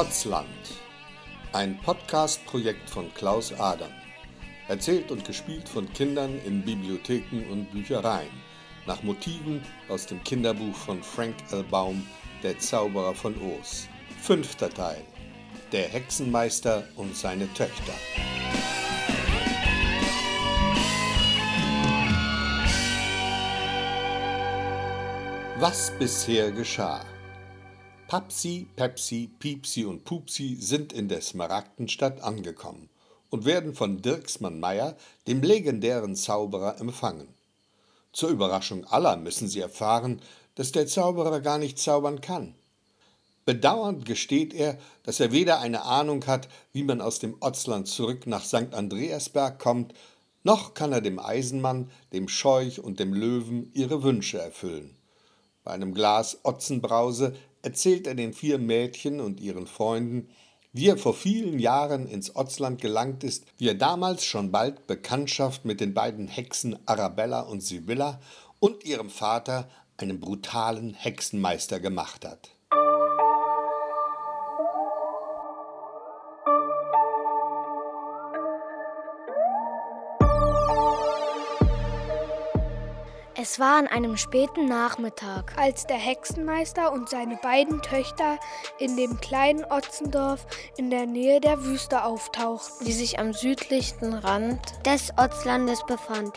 Ortsland, ein Podcast-Projekt von Klaus Adam. Erzählt und gespielt von Kindern in Bibliotheken und Büchereien, nach Motiven aus dem Kinderbuch von Frank L. Baum, Der Zauberer von Oos. Fünfter Teil. Der Hexenmeister und seine Töchter. Was bisher geschah. Papsi, Pepsi, Piepsi und Pupsi sind in der Smaragdenstadt angekommen und werden von Dirksmann Meyer, dem legendären Zauberer, empfangen. Zur Überraschung aller müssen sie erfahren, dass der Zauberer gar nicht zaubern kann. Bedauernd gesteht er, dass er weder eine Ahnung hat, wie man aus dem Otzland zurück nach St. Andreasberg kommt, noch kann er dem Eisenmann, dem Scheuch und dem Löwen ihre Wünsche erfüllen. Bei einem Glas Otzenbrause erzählt er den vier Mädchen und ihren Freunden, wie er vor vielen Jahren ins Otzland gelangt ist, wie er damals schon bald Bekanntschaft mit den beiden Hexen Arabella und Sibylla und ihrem Vater, einem brutalen Hexenmeister, gemacht hat. Es war an einem späten Nachmittag, als der Hexenmeister und seine beiden Töchter in dem kleinen Otzendorf in der Nähe der Wüste auftauchten, die sich am südlichsten Rand des Otzlandes befand.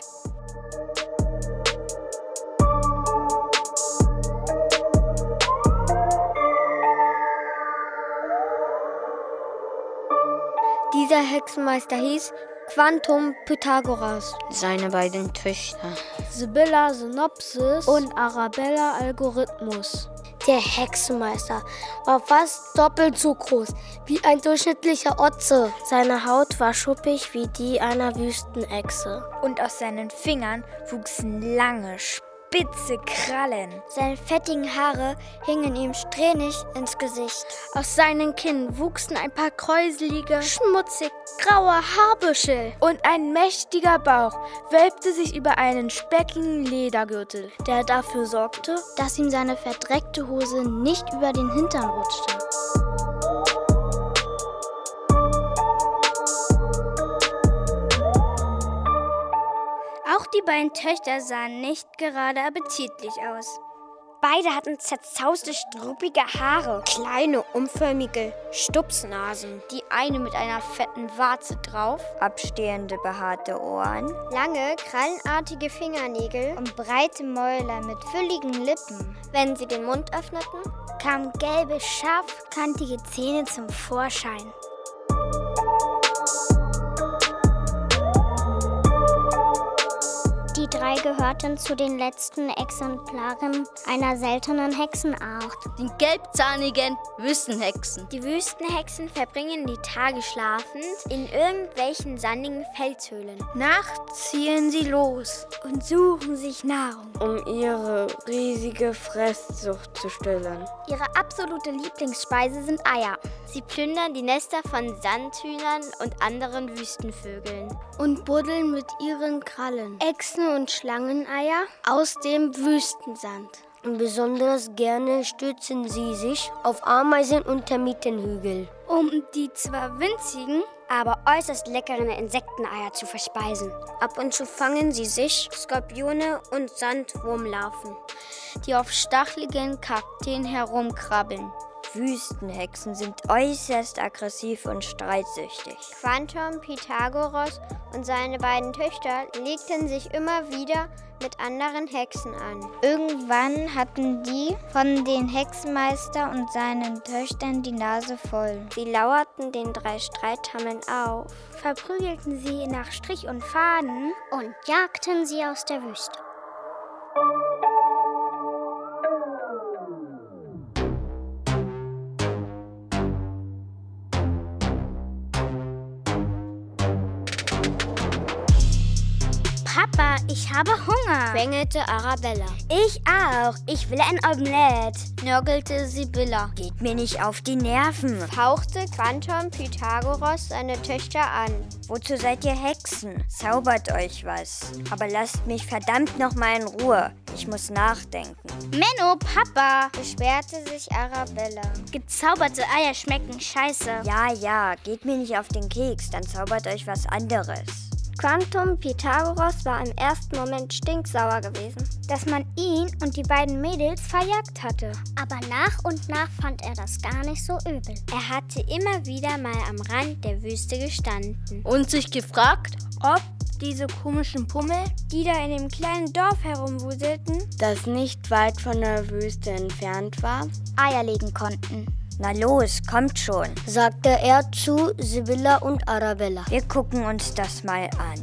Dieser Hexenmeister hieß Quantum Pythagoras. Seine beiden Töchter. Sibylla Synopsis und Arabella Algorithmus. Der Hexenmeister war fast doppelt so groß wie ein durchschnittlicher Otze. Seine Haut war schuppig wie die einer Wüstenechse. Und aus seinen Fingern wuchsen lange, spitze Krallen. Seine fettigen Haare hingen ihm strähnig ins Gesicht. Aus seinen Kinn wuchsen ein paar kräuselige, schmutzig graue Haarbüschel. Und ein mächtiger Bauch wölbte sich über einen speckigen Ledergürtel, der dafür sorgte, dass ihm seine verdreckte Hose nicht über den Hintern rutschte. Die beiden Töchter sahen nicht gerade appetitlich aus. Beide hatten zerzauste, struppige Haare, kleine, umförmige Stupsnasen, die eine mit einer fetten Warze drauf, abstehende, behaarte Ohren, lange, krallenartige Fingernägel und breite Mäuler mit fülligen Lippen. Wenn sie den Mund öffneten, kamen gelbe, scharfkantige Zähne zum Vorschein. Drei gehörten zu den letzten Exemplaren einer seltenen Hexenart. Den gelbzahnigen Wüstenhexen. Die Wüstenhexen verbringen die Tage schlafend in irgendwelchen sandigen Felshöhlen. Nachts ziehen sie los und suchen sich Nahrung, um ihre riesige Fresssucht zu stillen. Ihre absolute Lieblingsspeise sind Eier. Sie plündern die Nester von Sandhühnern und anderen Wüstenvögeln. Und buddeln mit ihren Krallen. Echsen und Schlangeneier aus dem Wüstensand. Und besonders gerne stützen sie sich auf Ameisen und Termitenhügel, um die zwar winzigen, aber äußerst leckeren Insekteneier zu verspeisen. Ab und zu fangen sie sich Skorpione und Sandwurmlarven, die auf stacheligen Kakteen herumkrabbeln. Wüstenhexen sind äußerst aggressiv und streitsüchtig. Quantum Pythagoras und seine beiden Töchter legten sich immer wieder mit anderen Hexen an. Irgendwann hatten die von den Hexenmeister und seinen Töchtern die Nase voll. Sie lauerten den drei Streithammeln auf, verprügelten sie nach Strich und Faden und jagten sie aus der Wüste. Ich habe Hunger, quengelte Arabella. Ich auch. Ich will ein Omelett, nörgelte Sibylla. Geht mir nicht auf die Nerven, fauchte Quantum Pythagoras seine Töchter an. Wozu seid ihr Hexen? Zaubert euch was. Aber lasst mich verdammt noch mal in Ruhe. Ich muss nachdenken. Menno, Papa, beschwerte sich Arabella. Gezauberte Eier schmecken scheiße. Ja, ja, geht mir nicht auf den Keks, dann zaubert euch was anderes. Quantum Pythagoras war im ersten Moment stinksauer gewesen, dass man ihn und die beiden Mädels verjagt hatte. Aber nach und nach fand er das gar nicht so übel. Er hatte immer wieder mal am Rand der Wüste gestanden und sich gefragt, ob diese komischen Pummel, die da in dem kleinen Dorf herumwuselten, das nicht weit von der Wüste entfernt war, Eier legen konnten. Na los, kommt schon, sagte er zu Sibylla und Arabella. Wir gucken uns das mal an.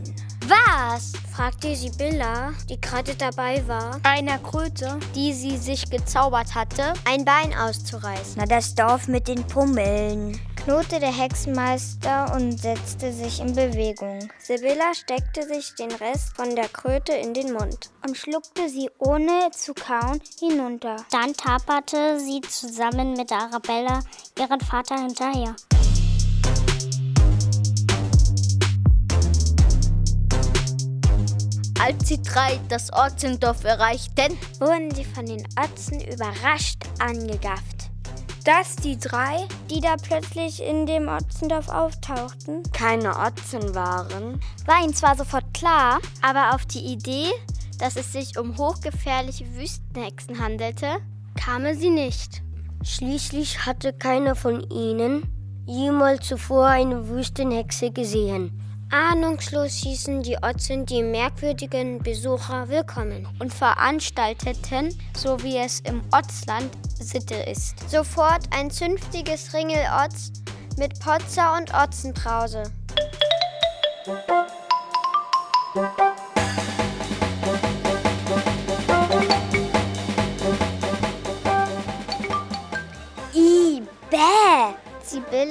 Was? fragte Sibylla, die gerade dabei war, einer Kröte, die sie sich gezaubert hatte, ein Bein auszureißen. Na, das Dorf mit den Pummeln knurrte der Hexenmeister und setzte sich in Bewegung. Sibylla steckte sich den Rest von der Kröte in den Mund und schluckte sie ohne zu kauen hinunter. Dann taperte sie zusammen mit Arabella ihren Vater hinterher. Als die drei das Otzendorf erreichten, wurden sie von den Otzen überrascht angegafft. Dass die drei, die da plötzlich in dem Otzendorf auftauchten, keine Otzen waren, war ihnen zwar sofort klar, aber auf die Idee, dass es sich um hochgefährliche Wüstenhexen handelte, kamen sie nicht. Schließlich hatte keiner von ihnen jemals zuvor eine Wüstenhexe gesehen. Ahnungslos hießen die Otzen die merkwürdigen Besucher willkommen und veranstalteten, so wie es im Otzland Sitte ist, sofort ein zünftiges Ringelotz mit Potzer und Otzenbrause.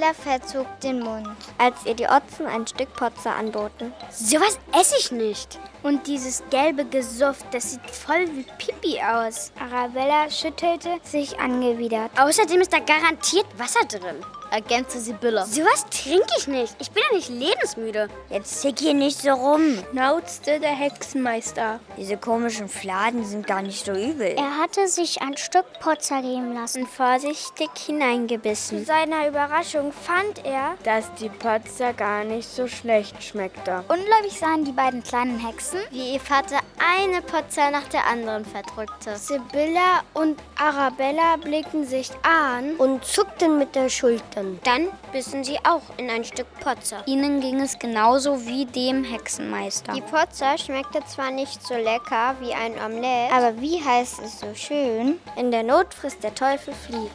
Sibylla verzog den Mund, als ihr die Otzen ein Stück Potzer anboten. Sowas esse ich nicht. Und dieses gelbe Gesuff, das sieht voll wie Pipi aus. Arabella schüttelte sich angewidert. Außerdem ist da garantiert Wasser drin ergänzte Sibylla. Sowas trinke ich nicht. Ich bin ja nicht lebensmüde. Jetzt zick hier nicht so rum, nauzte der Hexenmeister. Diese komischen Fladen sind gar nicht so übel. Er hatte sich ein Stück Potzer geben lassen, vorsichtig hineingebissen. Zu seiner Überraschung fand er, dass die Potzer gar nicht so schlecht schmeckte. Ungläubig sahen die beiden kleinen Hexen, wie ihr Vater eine Potzer nach der anderen verdrückte. Sibylla und Arabella blickten sich an und zuckten mit der Schulter. Dann bissen sie auch in ein Stück Potzer. Ihnen ging es genauso wie dem Hexenmeister. Die Potzer schmeckte zwar nicht so lecker wie ein Omelett, aber wie heißt es so schön? In der Not frisst der Teufel Fliegen.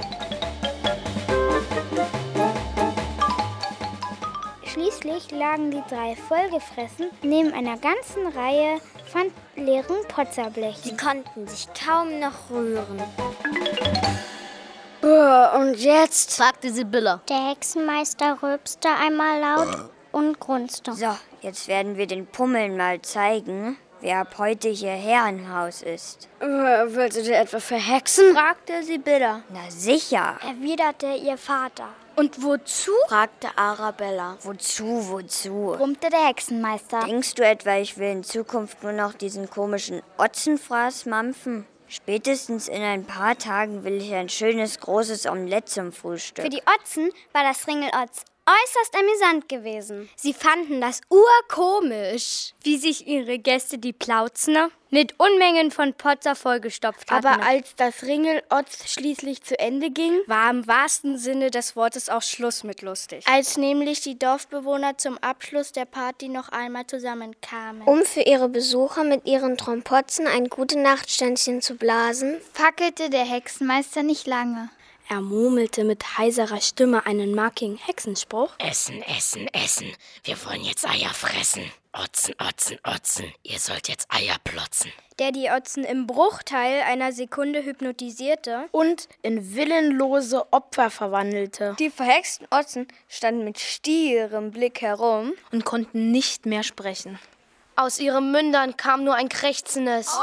Schließlich lagen die drei vollgefressen neben einer ganzen Reihe von leeren Potzerblechen. Sie konnten sich kaum noch rühren. Und jetzt? fragte Sibylla. Der Hexenmeister rülpste einmal laut und grunzte. So, jetzt werden wir den Pummeln mal zeigen, wer ab heute hier Herrenhaus ist. Äh, willst du dir etwa verhexen? fragte Sibylla. Na sicher, erwiderte ihr Vater. Und wozu? fragte Arabella. Wozu, wozu? brummte der Hexenmeister. Denkst du etwa, ich will in Zukunft nur noch diesen komischen Otzenfraß mampfen? Spätestens in ein paar Tagen will ich ein schönes großes Omelett zum Frühstück. Für die Otzen war das Ringelotz äußerst amüsant gewesen. Sie fanden das urkomisch, wie sich ihre Gäste die Plauzner mit Unmengen von Potzer vollgestopft hatten. Aber als das Ringelotz schließlich zu Ende ging, war im wahrsten Sinne des Wortes auch Schluss mit lustig. Als nämlich die Dorfbewohner zum Abschluss der Party noch einmal zusammenkamen. Um für ihre Besucher mit ihren Trompotzen ein gute Nachtständchen zu blasen, fackelte der Hexenmeister nicht lange. Er murmelte mit heiserer Stimme einen markigen Hexenspruch. Essen, essen, essen. Wir wollen jetzt Eier fressen. Otzen, Otzen, Otzen. Ihr sollt jetzt Eier plotzen. Der die Otzen im Bruchteil einer Sekunde hypnotisierte und in willenlose Opfer verwandelte. Die verhexten Otzen standen mit stierem Blick herum und konnten nicht mehr sprechen. Aus ihren Mündern kam nur ein krächzendes.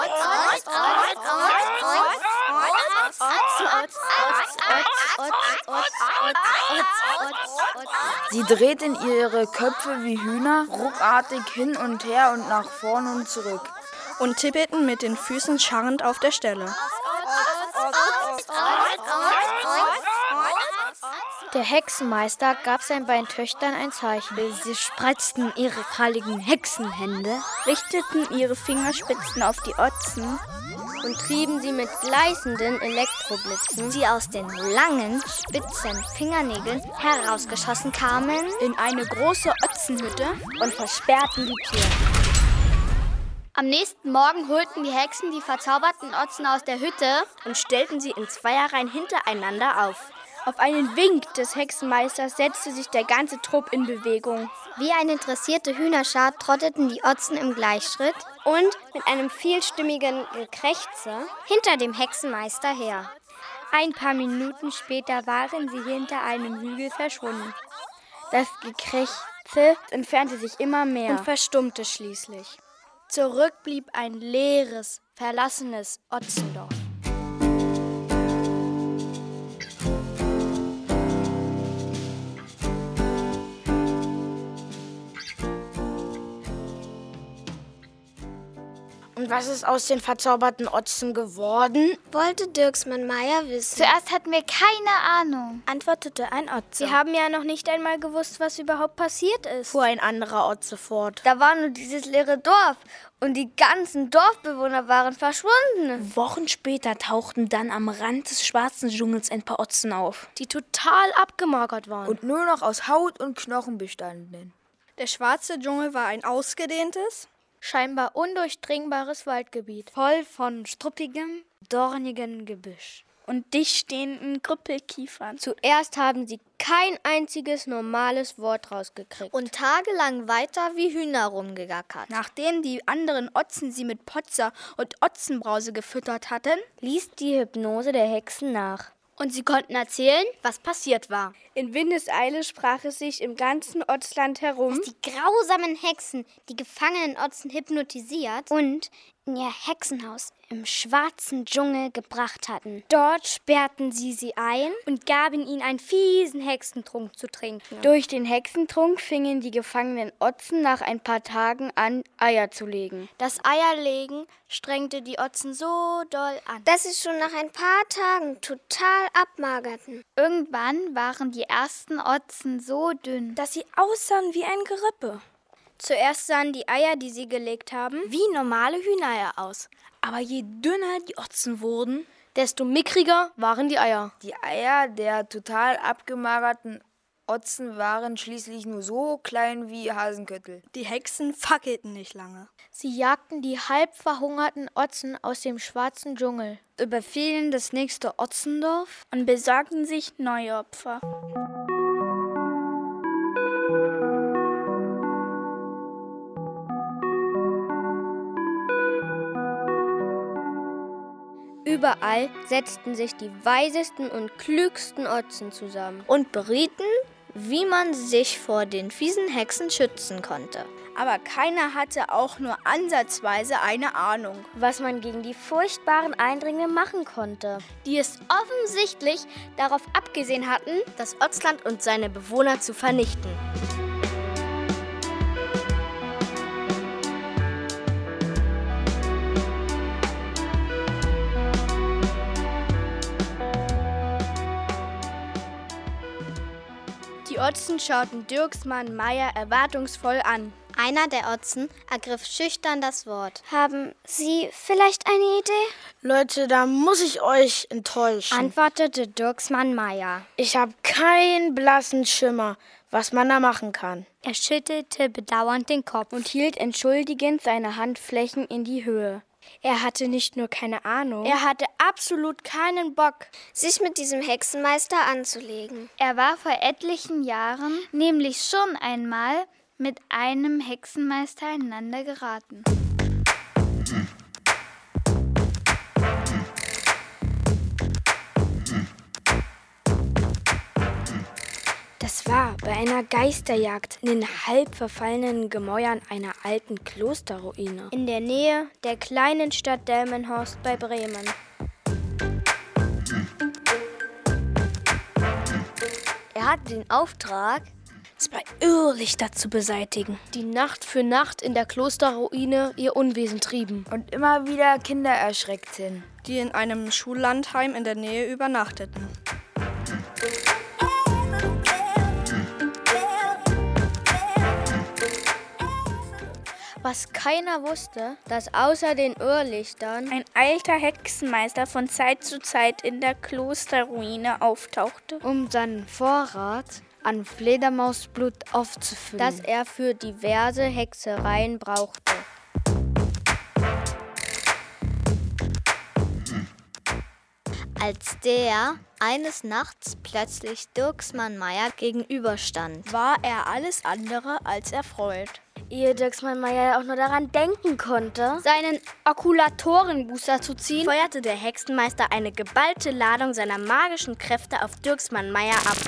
Sie drehten ihre Köpfe wie Hühner ruckartig hin und her und nach vorn und zurück und tippeten mit den Füßen scharrend auf der Stelle. Der Hexenmeister gab seinen beiden Töchtern ein Zeichen. Sie spreizten ihre kralligen Hexenhände, richteten ihre Fingerspitzen auf die Otzen und trieben sie mit gleißenden Elektroblitzen, die aus den langen, spitzen Fingernägeln herausgeschossen kamen, in eine große Otzenhütte und versperrten die Tür. Am nächsten Morgen holten die Hexen die verzauberten Otzen aus der Hütte und stellten sie in Zweierreihen hintereinander auf. Auf einen Wink des Hexenmeisters setzte sich der ganze Trupp in Bewegung. Wie eine interessierte Hühnerschar trotteten die Otzen im Gleichschritt und mit einem vielstimmigen Gekrächze hinter dem Hexenmeister her. Ein paar Minuten später waren sie hinter einem Hügel verschwunden. Das Gekrächze entfernte sich immer mehr und verstummte schließlich. Zurück blieb ein leeres, verlassenes Otzendorf. Und was ist aus den verzauberten Otzen geworden? Wollte Dirksmann Meier wissen. Zuerst hatten wir keine Ahnung, antwortete ein Otze. Sie haben ja noch nicht einmal gewusst, was überhaupt passiert ist, fuhr ein anderer Otze fort. Da war nur dieses leere Dorf und die ganzen Dorfbewohner waren verschwunden. Wochen später tauchten dann am Rand des schwarzen Dschungels ein paar Otzen auf, die total abgemagert waren und nur noch aus Haut und Knochen bestanden. Der schwarze Dschungel war ein ausgedehntes, scheinbar undurchdringbares Waldgebiet, voll von struppigem, dornigem Gebüsch und dicht stehenden Krüppelkiefern. Zuerst haben sie kein einziges normales Wort rausgekriegt und tagelang weiter wie Hühner rumgegackert. Nachdem die anderen Otzen sie mit Potzer und Otzenbrause gefüttert hatten, ließ die Hypnose der Hexen nach. Und sie konnten erzählen, was passiert war. In Windeseile sprach es sich im ganzen Otzland herum, dass die grausamen Hexen die gefangenen Otzen hypnotisiert und in ihr Hexenhaus im schwarzen Dschungel gebracht hatten. Dort sperrten sie sie ein und gaben ihnen einen fiesen Hexentrunk zu trinken. Durch den Hexentrunk fingen die gefangenen Otzen nach ein paar Tagen an, Eier zu legen. Das Eierlegen strengte die Otzen so doll an, dass sie schon nach ein paar Tagen total abmagerten. Irgendwann waren die ersten Otzen so dünn, dass sie aussahen wie ein Gerippe. Zuerst sahen die Eier, die sie gelegt haben, wie normale Hühnereier aus. Aber je dünner die Otzen wurden, desto mickriger waren die Eier. Die Eier der total abgemagerten Otzen waren schließlich nur so klein wie Hasenköttel. Die Hexen fackelten nicht lange. Sie jagten die halb verhungerten Otzen aus dem schwarzen Dschungel, überfielen das nächste Otzendorf und besorgten sich neue Opfer. Überall setzten sich die weisesten und klügsten Otzen zusammen und berieten, wie man sich vor den fiesen Hexen schützen konnte. Aber keiner hatte auch nur ansatzweise eine Ahnung, was man gegen die furchtbaren Eindringlinge machen konnte, die es offensichtlich darauf abgesehen hatten, das Otzland und seine Bewohner zu vernichten. Otzen schauten Dirksmann Meier erwartungsvoll an. Einer der Otzen ergriff schüchtern das Wort. Haben Sie vielleicht eine Idee? Leute, da muss ich euch enttäuschen, antwortete Dirksmann Meier. Ich habe keinen blassen Schimmer, was man da machen kann. Er schüttelte bedauernd den Kopf und hielt entschuldigend seine Handflächen in die Höhe. Er hatte nicht nur keine Ahnung, er hatte absolut keinen Bock, sich mit diesem Hexenmeister anzulegen. Er war vor etlichen Jahren nämlich schon einmal mit einem Hexenmeister einander geraten. Das zwar bei einer Geisterjagd in den halb verfallenen Gemäuern einer alten Klosterruine. In der Nähe der kleinen Stadt Delmenhorst bei Bremen. Er hat den Auftrag, zwei Irrlichter zu beseitigen, die Nacht für Nacht in der Klosterruine ihr Unwesen trieben und immer wieder Kinder erschreckten, die in einem Schullandheim in der Nähe übernachteten. Was keiner wusste, dass außer den Irrlichtern ein alter Hexenmeister von Zeit zu Zeit in der Klosterruine auftauchte, um seinen Vorrat an Fledermausblut aufzufüllen, das er für diverse Hexereien brauchte. Als der eines Nachts plötzlich Dirksmann Meyer gegenüberstand, war er alles andere als erfreut. Ehe Dirksmann Meyer auch nur daran denken konnte, seinen Okulatorenbooster zu ziehen, feuerte der Hexenmeister eine geballte Ladung seiner magischen Kräfte auf Dirksmann Meyer ab.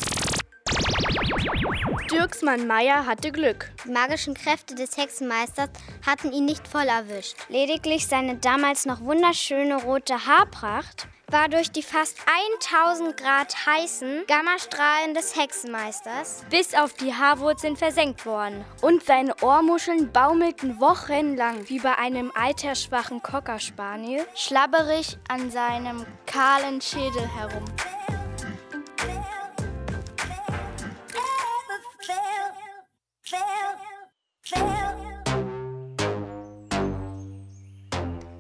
Dirksmann Meyer hatte Glück. Die magischen Kräfte des Hexenmeisters hatten ihn nicht voll erwischt. Lediglich seine damals noch wunderschöne rote Haarpracht war durch die fast 1000 Grad heißen Gammastrahlen des Hexenmeisters bis auf die Haarwurzeln versenkt worden. Und seine Ohrmuscheln baumelten wochenlang wie bei einem altersschwachen Cockerspaniel schlabberig an seinem kahlen Schädel herum.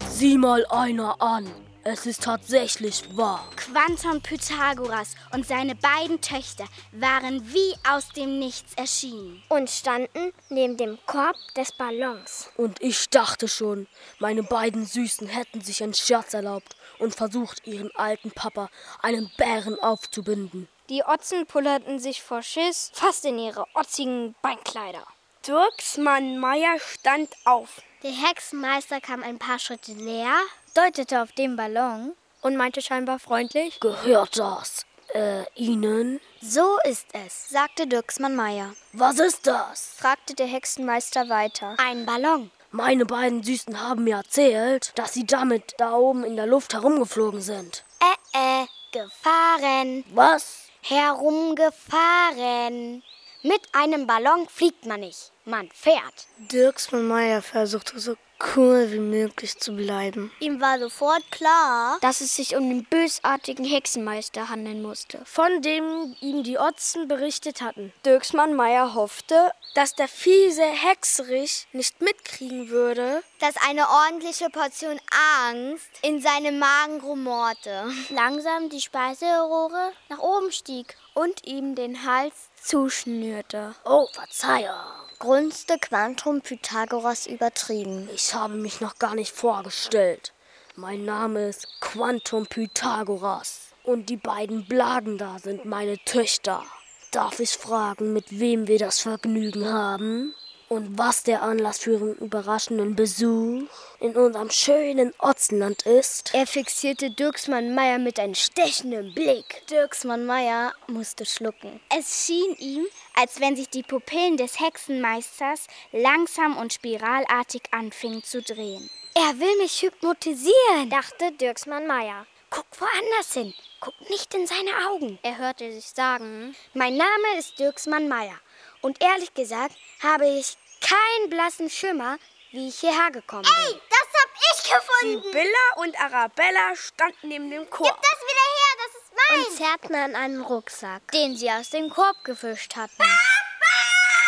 Sieh mal einer an. Es ist tatsächlich wahr. Quantum Pythagoras und seine beiden Töchter waren wie aus dem Nichts erschienen und standen neben dem Korb des Ballons. Und ich dachte schon, meine beiden Süßen hätten sich einen Scherz erlaubt und versucht, ihren alten Papa einen Bären aufzubinden. Die Otzen pullerten sich vor Schiss fast in ihre otzigen Beinkleider. Dirksmann Meier stand auf. Der Hexenmeister kam ein paar Schritte näher, deutete auf den Ballon und meinte scheinbar freundlich: Gehört das äh, Ihnen? So ist es, sagte Dirksmann Meier. Was ist das? fragte der Hexenmeister weiter. Ein Ballon. Meine beiden Süßen haben mir erzählt, dass sie damit da oben in der Luft herumgeflogen sind. Äh, äh, gefahren. Was? Herumgefahren. Mit einem Ballon fliegt man nicht, man fährt. Dirksmann Meier versuchte so cool wie möglich zu bleiben. Ihm war sofort klar, dass es sich um den bösartigen Hexenmeister handeln musste, von dem ihm die Otzen berichtet hatten. Dirksmann Meier hoffte, dass der fiese Hexerich nicht mitkriegen würde, dass eine ordentliche Portion Angst in seinem Magen rumorte. Langsam die Speiseröhre nach oben stieg und ihm den Hals zuschnürte. Oh, Verzeihung grunzte Quantum Pythagoras übertrieben. Ich habe mich noch gar nicht vorgestellt. Mein Name ist Quantum Pythagoras. Und die beiden Blagen da sind meine Töchter. Darf ich fragen, mit wem wir das Vergnügen haben? Und was der Anlass für einen überraschenden Besuch in unserem schönen Otzenland ist? Er fixierte Dirksmann Meier mit einem stechenden Blick. Dirksmann Meier musste schlucken. Es schien ihm, als wenn sich die Pupillen des Hexenmeisters langsam und spiralartig anfingen zu drehen. Er will mich hypnotisieren, dachte Dirksmann Meier. Guck woanders hin. Guck nicht in seine Augen. Er hörte sich sagen, mein Name ist Dirksmann Meier. Und ehrlich gesagt habe ich keinen blassen Schimmer, wie ich hierher gekommen bin. Ey, das hab ich gefunden! Sibylla und Arabella standen neben dem Korb. Gib das wieder her, das ist meins! Und zerrten an einen Rucksack, den sie aus dem Korb gefischt hatten.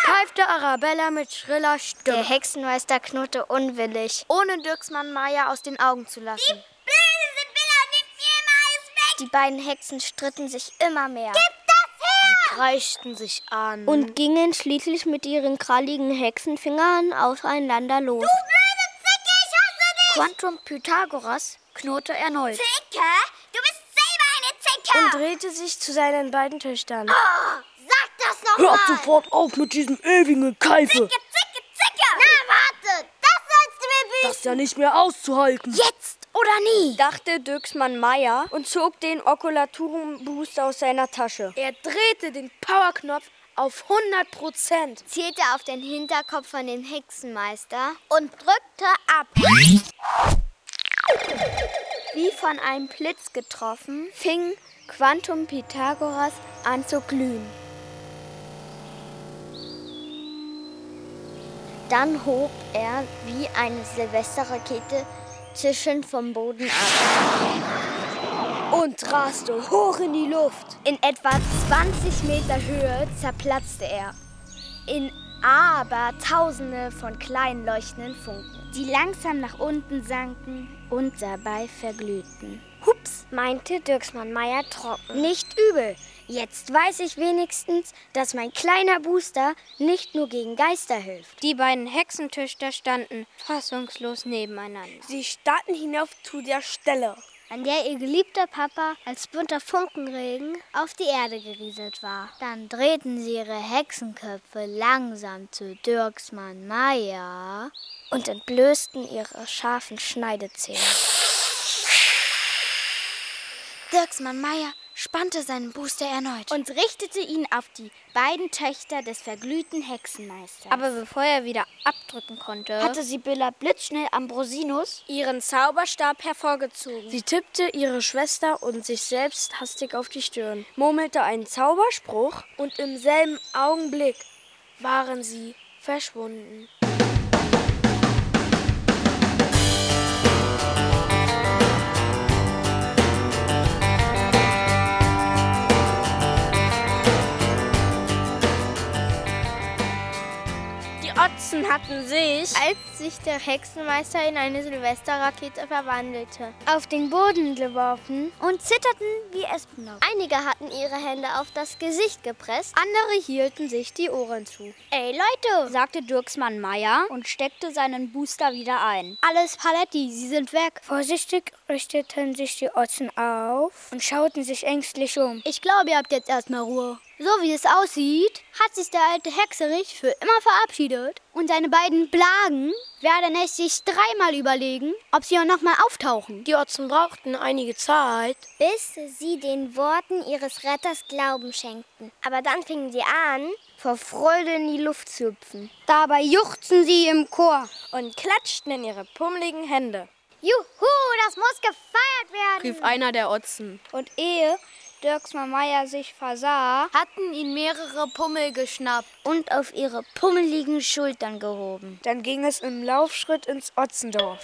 Pfeifte Arabella mit schriller Stimme. Der Hexenmeister knurrte unwillig, ohne Dirksmann Meier aus den Augen zu lassen. Die blöde Sibylla nimmt mir immer alles weg! Die beiden Hexen stritten sich immer mehr. Gib kreischten sich an und gingen schließlich mit ihren kralligen Hexenfingern aufeinander los. Du blöde Zicke, ich hasse dich! Quantum Pythagoras knurrte erneut. Zicke? Du bist selber eine Zicke! Und drehte sich zu seinen beiden Töchtern. Oh, sag das nochmal! Hört sofort auf mit diesem ewigen Gekeife! Zicke, Zicke, Zicke! Na, warte! Das sollst du mir büßen! Das ist ja nicht mehr auszuhalten! Jetzt oder nie, dachte Dirksmann Meier und zog den Okulaturenbooster aus seiner Tasche. Er drehte den Powerknopf Auf 100 Prozent. Zielte auf den Hinterkopf von dem Hexenmeister und drückte ab. Wie von einem Blitz getroffen, fing Quantum Pythagoras an zu glühen. Dann hob er wie eine Silvesterrakete zischend vom Boden ab und raste hoch in die Luft. In etwa 20 Meter Höhe zerplatzte er. In aber Tausende von kleinen leuchtenden Funken, die langsam nach unten sanken und dabei verglühten. Hups, meinte Dirksmann Meier trocken. Nicht übel. Jetzt weiß ich wenigstens, dass mein kleiner Booster nicht nur gegen Geister hilft. Die beiden Hexentöchter standen fassungslos nebeneinander. Sie starrten hinauf zu der Stelle, an der ihr geliebter Papa als bunter Funkenregen auf die Erde gerieselt war. Dann drehten sie ihre Hexenköpfe langsam zu Dirksmann Meier und entblößten ihre scharfen Schneidezähne. Dirksmann Meier spannte seinen Booster erneut und richtete ihn auf die beiden Töchter des verglühten Hexenmeisters. Aber bevor er wieder abdrücken konnte, hatte Sibylla blitzschnell Ambrosinus ihren Zauberstab hervorgezogen. Sie tippte ihre Schwester und sich selbst hastig auf die Stirn, murmelte einen Zauberspruch und im selben Augenblick waren sie verschwunden. Otzen hatten sich, als sich der Hexenmeister in eine Silvesterrakete verwandelte, auf den Boden geworfen und zitterten wie Espenlaub. Einige hatten ihre Hände auf das Gesicht gepresst, andere hielten sich die Ohren zu. Ey Leute, sagte Dirksmann Meier und steckte seinen Booster wieder ein. Alles Paletti, sie sind weg. Vorsichtig richteten sich die Otzen auf und schauten sich ängstlich um. Ich glaube, ihr habt jetzt erstmal Ruhe. So wie es aussieht, hat sich der alte Hexerich für immer verabschiedet und seine beiden Blagen werden es sich dreimal überlegen, ob sie auch nochmal auftauchen. Die Otzen brauchten einige Zeit, bis sie den Worten ihres Retters Glauben schenkten. Aber dann fingen sie an, vor Freude in die Luft zu hüpfen. Dabei juchzten sie im Chor und klatschten in ihre pummeligen Hände. Juhu, das muss gefeiert werden, rief einer der Otzen. Und ehe Dirksmann Meier sich versah, hatten ihn mehrere Pummel geschnappt und auf ihre pummeligen Schultern gehoben. Dann ging es im Laufschritt ins Otzendorf.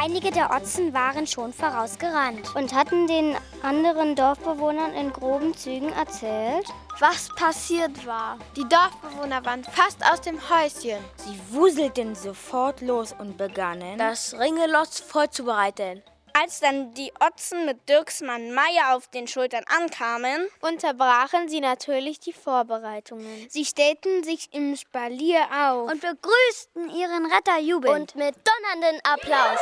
Einige der Otzen waren schon vorausgerannt und hatten den anderen Dorfbewohnern in groben Zügen erzählt, was passiert war. Die Dorfbewohner waren fast aus dem Häuschen. Sie wuselten sofort los und begannen, das Ringelotz vorzubereiten. Als dann die Otzen mit Dirksmann Meier auf den Schultern ankamen, unterbrachen sie natürlich die Vorbereitungen. Sie stellten sich im Spalier auf und begrüßten ihren Retter jubelnd und mit donnernden Applaus.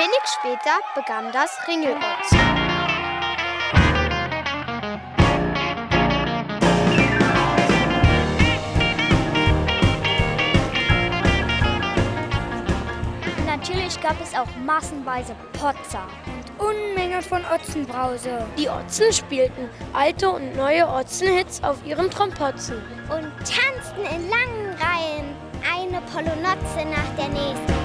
Wenig später begann das Ringelotz. Natürlich gab es auch massenweise Potzer und Unmengen von Otzenbrause. Die Otzen spielten alte und neue Otzenhits auf ihren Trompotzen und tanzten in langen Reihen eine Polonotze nach der nächsten.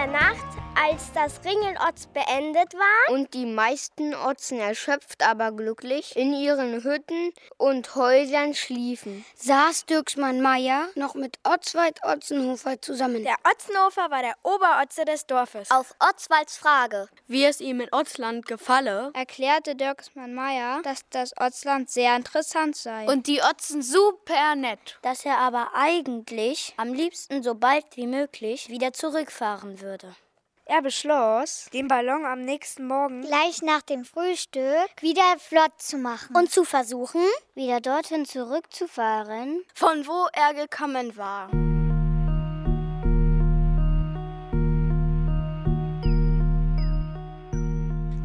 Der Nacht, als das Ringelotz beendet war und die meisten Otzen erschöpft, aber glücklich in ihren Hütten und Häusern schliefen, saß Dirksmann Meier noch mit Otzwald Otzenhofer zusammen. Der Otzenhofer war der Oberotze des Dorfes. Auf Otzwalds Frage, wie es ihm in Otzland gefalle, erklärte Dirksmann Meier, dass das Otzland sehr interessant sei und die Otzen super nett, dass er aber eigentlich am liebsten so bald wie möglich wieder zurückfahren würde. Er beschloss, den Ballon am nächsten Morgen gleich nach dem Frühstück wieder flott zu machen und zu versuchen, wieder dorthin zurückzufahren, von wo er gekommen war.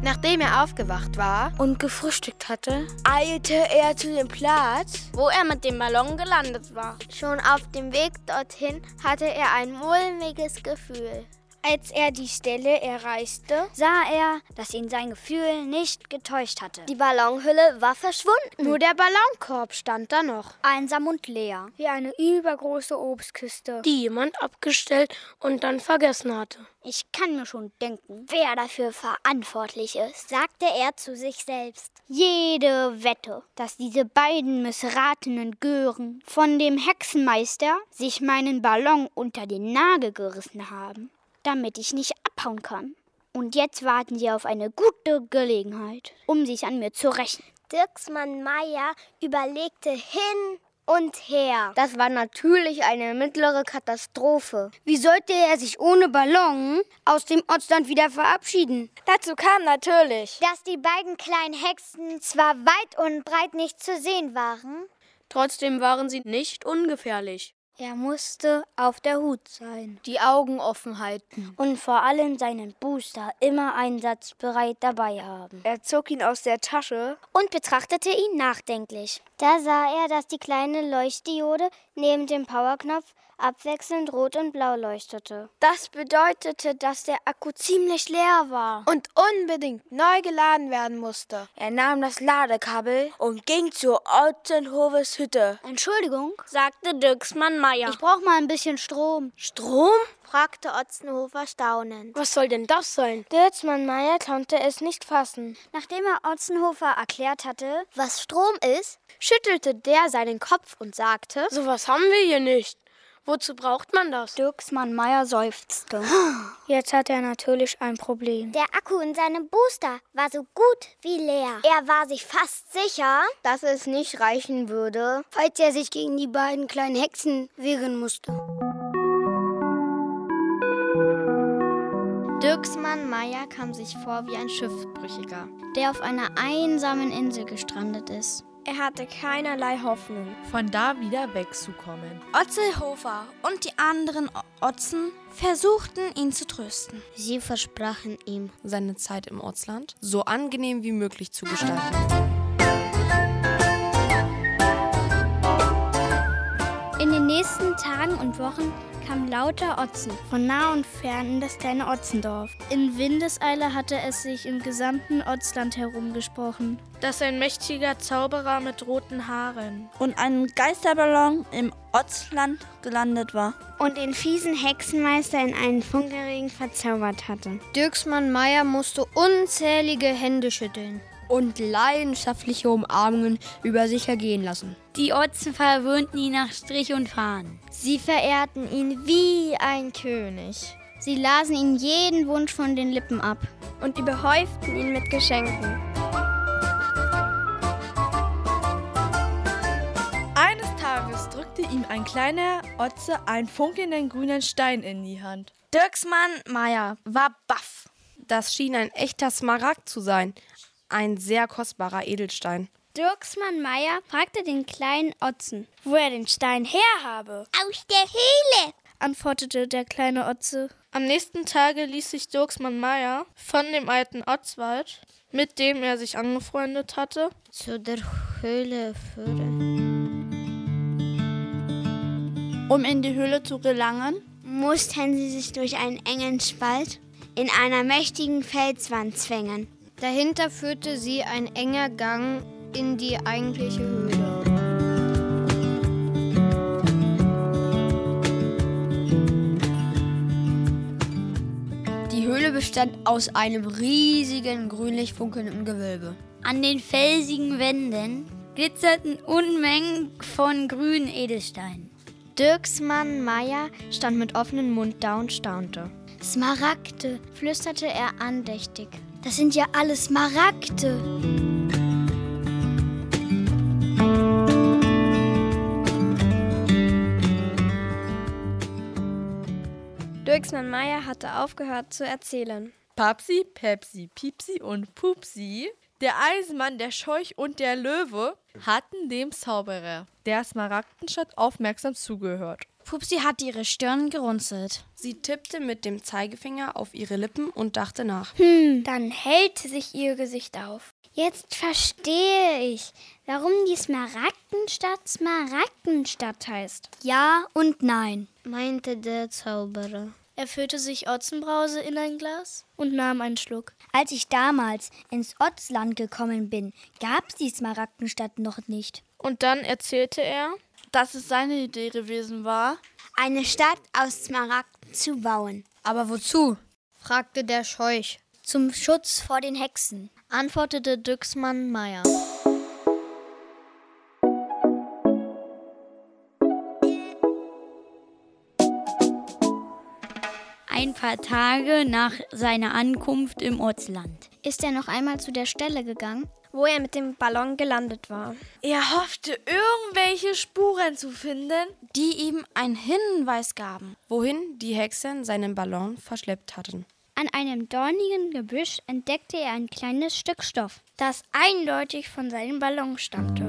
Nachdem er aufgewacht war und gefrühstückt hatte, eilte er zu dem Platz, wo er mit dem Ballon gelandet war. Schon auf dem Weg dorthin hatte er ein mulmiges Gefühl. Als er die Stelle erreichte, sah er, dass ihn sein Gefühl nicht getäuscht hatte. Die Ballonhülle war verschwunden. Nur der Ballonkorb stand da noch. Einsam und leer. Wie eine übergroße Obstkiste. Die jemand abgestellt und dann vergessen hatte. Ich kann mir schon denken, wer dafür verantwortlich ist, sagte er zu sich selbst. Jede Wette, dass diese beiden missratenen Gören von dem Hexenmeister sich meinen Ballon unter den Nagel gerissen haben damit ich nicht abhauen kann. Und jetzt warten sie auf eine gute Gelegenheit, um sich an mir zu rächen. Dirksmann Meier überlegte hin und her. Das war natürlich eine mittlere Katastrophe. Wie sollte er sich ohne Ballon aus dem Ortsland wieder verabschieden? Dazu kam natürlich, dass die beiden kleinen Hexen zwar weit und breit nicht zu sehen waren, trotzdem waren sie nicht ungefährlich. Er musste auf der Hut sein, die Augen offen halten und vor allem seinen Booster immer einsatzbereit dabei haben. Er zog ihn aus der Tasche und betrachtete ihn nachdenklich. Da sah er, dass die kleine Leuchtdiode neben dem Powerknopf abwechselnd rot und blau leuchtete. Das bedeutete, dass der Akku ziemlich leer war und unbedingt neu geladen werden musste. Er nahm das Ladekabel und ging zu Ottenhoves Hütte. Entschuldigung, sagte Dirksmann Meier. Ich brauche mal ein bisschen Strom. Strom? Fragte Otzenhofer staunend. Was soll denn das sein? Dirksmann Meier konnte es nicht fassen. Nachdem er Otzenhofer erklärt hatte, was Strom ist, schüttelte der seinen Kopf und sagte: So was haben wir hier nicht. Wozu braucht man das? Dirksmann Meier seufzte. Jetzt hat er natürlich ein Problem. Der Akku in seinem Booster war so gut wie leer. Er war sich fast sicher, dass es nicht reichen würde, falls er sich gegen die beiden kleinen Hexen wehren musste. Dirksmann Meier kam sich vor wie ein Schiffbrüchiger, der auf einer einsamen Insel gestrandet ist. Er hatte keinerlei Hoffnung, von da wieder wegzukommen. Otzelhofer und die anderen Otzen versuchten ihn zu trösten. Sie versprachen ihm, seine Zeit im Ortsland so angenehm wie möglich zu gestalten. In den nächsten Tagen und Wochen kamen lauter Otzen von nah und fern in das kleine Otzendorf. In Windeseile hatte es sich im gesamten Otzland herumgesprochen, dass ein mächtiger Zauberer mit roten Haaren und einem Geisterballon im Otzland gelandet war und den fiesen Hexenmeister in einen Funkelregen verzaubert hatte. Dirksmann Meier musste unzählige Hände schütteln und leidenschaftliche Umarmungen über sich ergehen lassen. Die Otzen verwöhnten ihn nach Strich und Faden. Sie verehrten ihn wie ein König. Sie lasen ihm jeden Wunsch von den Lippen ab und überhäuften ihn mit Geschenken. Eines Tages drückte ihm ein kleiner Otze einen funkelnden grünen Stein in die Hand. Dirksmann Meier war baff. Das schien ein echter Smaragd zu sein, ein sehr kostbarer Edelstein. Dirksmann Meier fragte den kleinen Otzen, wo er den Stein her habe. Aus der Höhle, antwortete der kleine Otze. Am nächsten Tage ließ sich Dirksmann Meier von dem alten Otzwald, mit dem er sich angefreundet hatte, zu der Höhle führen. Um in die Höhle zu gelangen, mussten sie sich durch einen engen Spalt in einer mächtigen Felswand zwängen. Dahinter führte sie ein enger Gang in die eigentliche Höhle. Die Höhle bestand aus einem riesigen grünlich funkelnden Gewölbe. An den felsigen Wänden glitzerten Unmengen von grünen Edelsteinen. Dirksmann Meier stand mit offenem Mund da und staunte. Smaragde, flüsterte er andächtig. Das sind ja alles Smaragde. Dirksmann Meier hatte aufgehört zu erzählen. Papsi, Pepsi, Piepsi und Pupsi, der Eisenmann, der Scheuch und der Löwe, hatten dem Zauberer, der Smaragdenstadt, aufmerksam zugehört. Pupsi hat ihre Stirn gerunzelt. Sie tippte mit dem Zeigefinger auf ihre Lippen und dachte nach. Hm, dann hellte sich ihr Gesicht auf. Jetzt verstehe ich, warum die Smaragdenstadt Smaragdenstadt heißt. Ja und nein, meinte der Zauberer. Er füllte sich Otzenbrause in ein Glas und nahm einen Schluck. Als ich damals ins Otzland gekommen bin, gab's die Smaragdenstadt noch nicht. Und dann erzählte er, dass es seine Idee gewesen war, eine Stadt aus Smaragden zu bauen. Aber wozu? fragte der Scheuch. Zum Schutz vor den Hexen, antwortete Düxmann Meier. Ein paar Tage nach seiner Ankunft im Ortsland ist er noch einmal zu der Stelle gegangen, wo er mit dem Ballon gelandet war. Er hoffte, irgendwelche Spuren zu finden, die ihm einen Hinweis gaben, wohin die Hexen seinen Ballon verschleppt hatten. An einem dornigen Gebüsch entdeckte er ein kleines Stück Stoff, das eindeutig von seinem Ballon stammte.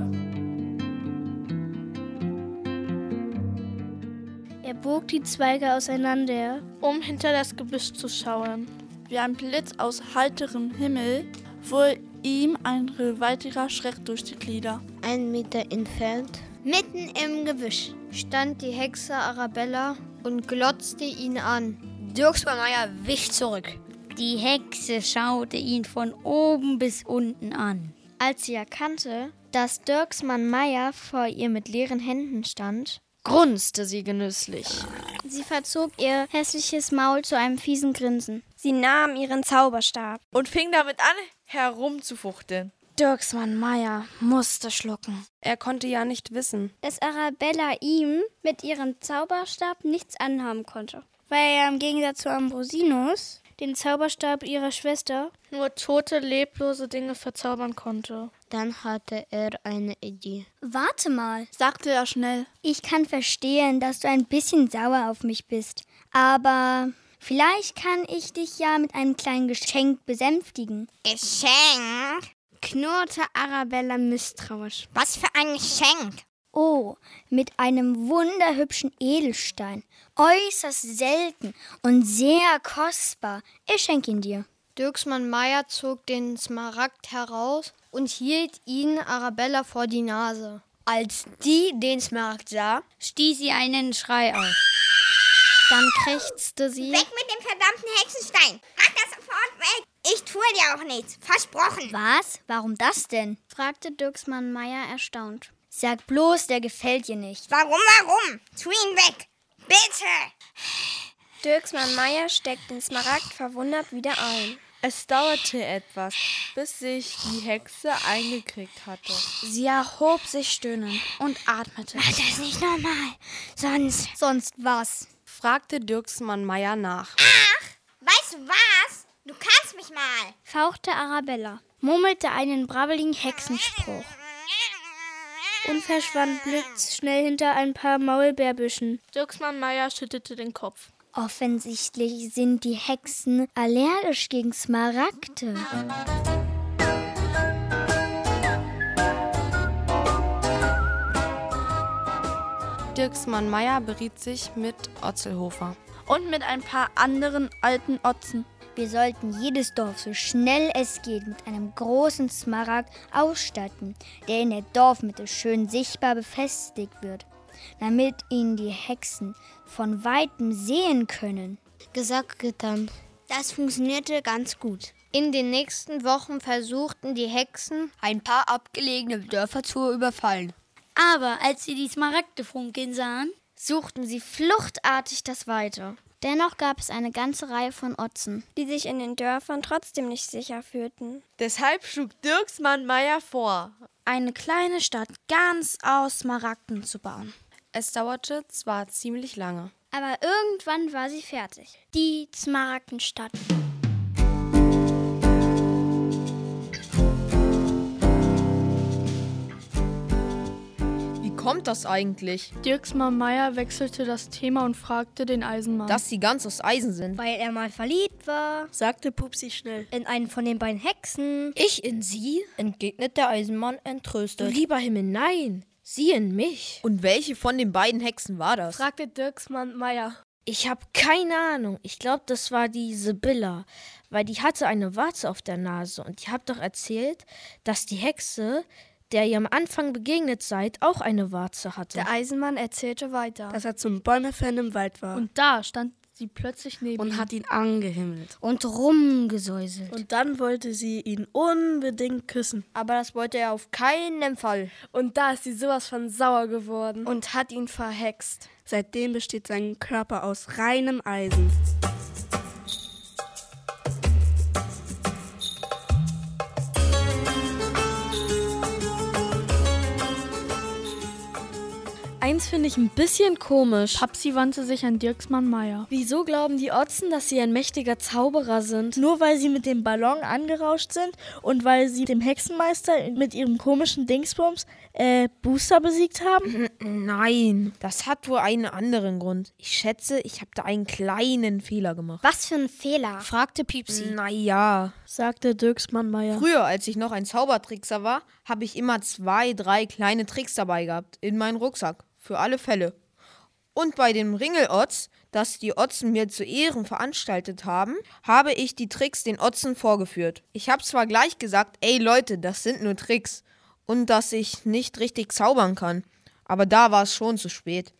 Er bog die Zweige auseinander, um hinter das Gebüsch zu schauen. Wie ein Blitz aus heiterem Himmel fuhr ihm ein weiterer Schreck durch die Glieder. Ein Meter entfernt, mitten im Gebüsch, stand die Hexe Arabella und glotzte ihn an. Dirksmeier wich zurück. Die Hexe schaute ihn von oben bis unten an. Als sie erkannte, dass Dirksmann Meier vor ihr mit leeren Händen stand, grunzte sie genüsslich. Sie verzog ihr hässliches Maul zu einem fiesen Grinsen. Sie nahm ihren Zauberstab und fing damit an, herumzufuchteln. Dirksmann Meier musste schlucken. Er konnte ja nicht wissen, dass Arabella ihm mit ihrem Zauberstab nichts anhaben konnte, weil er im Gegensatz zu Ambrosinus den Zauberstab ihrer Schwester nur tote, leblose Dinge verzaubern konnte. Dann hatte er eine Idee. Warte mal, sagte er schnell. Ich kann verstehen, dass du ein bisschen sauer auf mich bist. Aber vielleicht kann ich dich ja mit einem kleinen Geschenk besänftigen. Geschenk? knurrte Arabella misstrauisch. Was für ein Geschenk? Oh, mit einem wunderhübschen Edelstein. Äußerst selten und sehr kostbar. Ich schenke ihn dir. Dirksmann Meier zog den Smaragd heraus und hielt ihn Arabella vor die Nase. Als die den Smaragd sah, stieß sie einen Schrei auf. Dann krächzte sie. Weg mit dem verdammten Hexenstein! Mach das sofort weg! Ich tue dir auch nichts. Versprochen. Was? Warum das denn? fragte Dirksmann Meier erstaunt. Sag bloß, der gefällt dir nicht. Warum, warum? Tu ihn weg! Bitte! Dirksmann Meier steckt den Smaragd verwundert wieder ein. Es dauerte etwas, bis sich die Hexe eingekriegt hatte. Sie erhob sich stöhnend und atmete. Das ist nicht normal. Sonst. Sonst was? Fragte Dirksmann Meier nach. Ach, weißt du was? Du kannst mich mal. fauchte Arabella, murmelte einen brabbeligen Hexenspruch und verschwand blitzschnell hinter ein paar Maulbeerbüschen. Dirksmann Meier schüttelte den Kopf. Offensichtlich sind die Hexen allergisch gegen Smaragde. Dirksmann Meier beriet sich mit Otzelhofer. Und mit ein paar anderen alten Otzen. Wir sollten jedes Dorf so schnell es geht mit einem großen Smaragd ausstatten, der in der Dorfmitte schön sichtbar befestigt wird, damit ihn die Hexen von weitem sehen können. Gesagt, getan. Das funktionierte ganz gut. In den nächsten Wochen versuchten die Hexen, ein paar abgelegene Dörfer zu überfallen. Aber als sie die Smaragde funkeln sahen, suchten sie fluchtartig das Weite. Dennoch gab es eine ganze Reihe von Otzen, die sich in den Dörfern trotzdem nicht sicher fühlten. Deshalb schlug Dirksmann Meier vor, eine kleine Stadt ganz aus Smaragden zu bauen. Es dauerte zwar ziemlich lange, aber irgendwann war sie fertig. Die Smaragdenstadt. Kommt das eigentlich? Dirksmann Meier wechselte das Thema und fragte den Eisenmann. Dass sie ganz aus Eisen sind. Weil er mal verliebt war, sagte Pupsi schnell. In einen von den beiden Hexen. Ich in sie? entgegnet der Eisenmann entröstet. Lieber Himmel, nein. Sie in mich? Und welche von den beiden Hexen war das? fragte Dirksmann Meier. Ich habe keine Ahnung. Ich glaube, das war die Sibylla, weil die hatte eine Warze auf der Nase. Und ich habe doch erzählt, dass die Hexe, der ihr am Anfang begegnet seid, auch eine Warze hatte. Der Eisenmann erzählte weiter. Dass er zum Bäumefällen im Wald war. Und da stand sie plötzlich neben und ihm. hat ihn angehimmelt. Und rumgesäuselt. Und dann wollte sie ihn unbedingt küssen. Aber das wollte er auf keinen Fall. Und da ist sie sowas von sauer geworden und hat ihn verhext. Seitdem besteht sein Körper aus reinem Eisen. Eins finde ich ein bisschen komisch. Papsi wandte sich an Dirksmann Meier. Wieso glauben die Otzen, dass sie ein mächtiger Zauberer sind? Nur weil sie mit dem Ballon angerauscht sind und weil sie dem Hexenmeister mit ihrem komischen Dingsbums äh, Booster besiegt haben? Nein, das hat wohl einen anderen Grund. Ich schätze, ich habe da einen kleinen Fehler gemacht. Was für ein Fehler? fragte Piepsi. Naja, sagte Dirksmann Meier. Früher, als ich noch ein Zaubertrickser war, habe ich immer zwei, drei kleine Tricks dabei gehabt in meinen Rucksack. Für alle Fälle. Und bei dem Ringelotz, das die Otzen mir zu Ehren veranstaltet haben, habe ich die Tricks den Otzen vorgeführt. Ich habe zwar gleich gesagt, ey Leute, das sind nur Tricks und dass ich nicht richtig zaubern kann, aber da war es schon zu spät.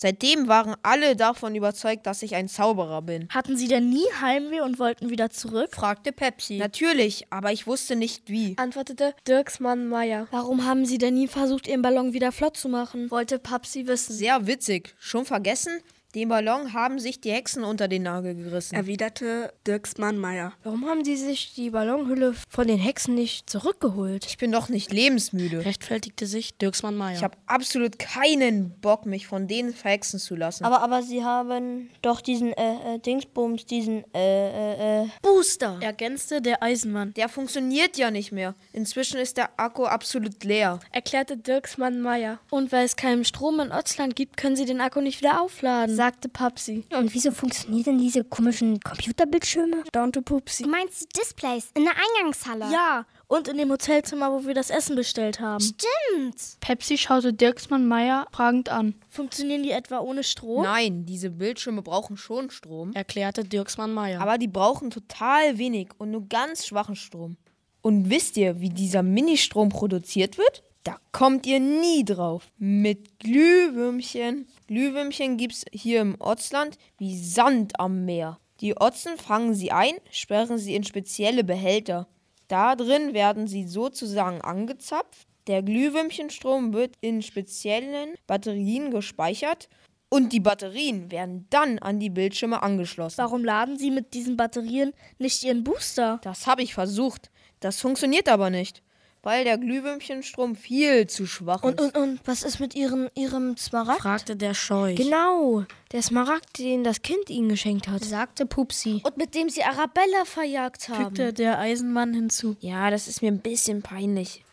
Seitdem waren alle davon überzeugt, dass ich ein Zauberer bin. Hatten Sie denn nie Heimweh und wollten wieder zurück? fragte Pepsi. Natürlich, aber ich wusste nicht wie. Antwortete Dirksmann Meier. Warum haben Sie denn nie versucht, Ihren Ballon wieder flott zu machen? Wollte Papsi wissen. Sehr witzig. Schon vergessen? Den Ballon haben sich die Hexen unter den Nagel gerissen. Erwiderte Dirksmann Meier. Warum haben die sich die Ballonhülle von den Hexen nicht zurückgeholt? Ich bin doch nicht lebensmüde. Rechtfertigte sich Dirksmann Meier. Ich habe absolut keinen Bock, mich von denen verhexen zu lassen. Aber, aber sie haben doch diesen äh, äh, Dingsbums, diesen äh, äh, äh. Booster, ergänzte der Eisenmann. Der funktioniert ja nicht mehr. Inzwischen ist der Akku absolut leer. Erklärte Dirksmann Meier. Und weil es keinen Strom in Otzland gibt, können sie den Akku nicht wieder aufladen sagte Papsi. Und wieso funktionieren denn diese komischen Computerbildschirme? staunte Pupsi. Du meinst die Displays in der Eingangshalle? Ja, und in dem Hotelzimmer, wo wir das Essen bestellt haben. Stimmt. Pepsi schaute Dirksmann Meier fragend an. Funktionieren die etwa ohne Strom? Nein, diese Bildschirme brauchen schon Strom. Erklärte Dirksmann Meier. Aber die brauchen total wenig und nur ganz schwachen Strom. Und wisst ihr, wie dieser Ministrom produziert wird? Da kommt ihr nie drauf. Mit Glühwürmchen. Glühwürmchen gibt's hier im Otzland wie Sand am Meer. Die Otzen fangen sie ein, sperren sie in spezielle Behälter. Da drin werden sie sozusagen angezapft. Der Glühwürmchenstrom wird in speziellen Batterien gespeichert und die Batterien werden dann an die Bildschirme angeschlossen. Warum laden Sie mit diesen Batterien nicht Ihren Booster? Das habe ich versucht. Das funktioniert aber nicht, weil der Glühwürmchenstrom viel zu schwach Und, ist. und, und was ist mit ihrem, ihrem Smaragd? fragte der Scheuch. Genau, der Smaragd, den das Kind ihnen geschenkt hat. Sagte Pupsi. Und mit dem Sie Arabella verjagt haben. Fügte der Eisenmann hinzu. Ja, das ist mir ein bisschen peinlich.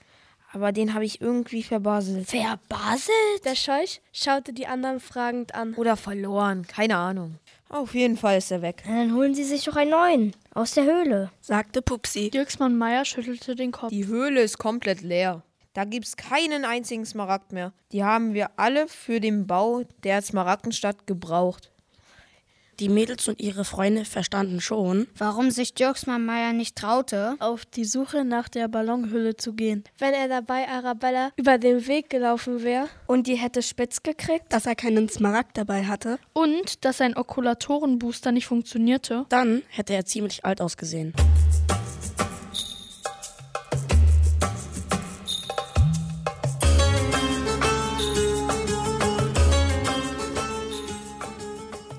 Aber den habe ich irgendwie verbaselt. Verbaselt? Der Scheuch schaute die anderen fragend an. Oder verloren, keine Ahnung. Auf jeden Fall ist er weg. Na, Dann holen Sie sich doch einen neuen. Aus der Höhle. sagte Pupsi. Dirksmann Meier schüttelte den Kopf. Die Höhle ist komplett leer. Da gibt's keinen einzigen Smaragd mehr. Die haben wir alle für den Bau der Smaragdenstadt gebraucht. Die Mädels und ihre Freunde verstanden schon, Warum sich Dirksmann Meier nicht traute? Auf die Suche nach der Ballonhülle zu gehen. Wenn er dabei Arabella über den Weg gelaufen wäre und die hätte spitz gekriegt dass er keinen Smaragd dabei hatte. und dass sein Okulatorenbooster nicht funktionierte, Dann hätte er ziemlich alt ausgesehen.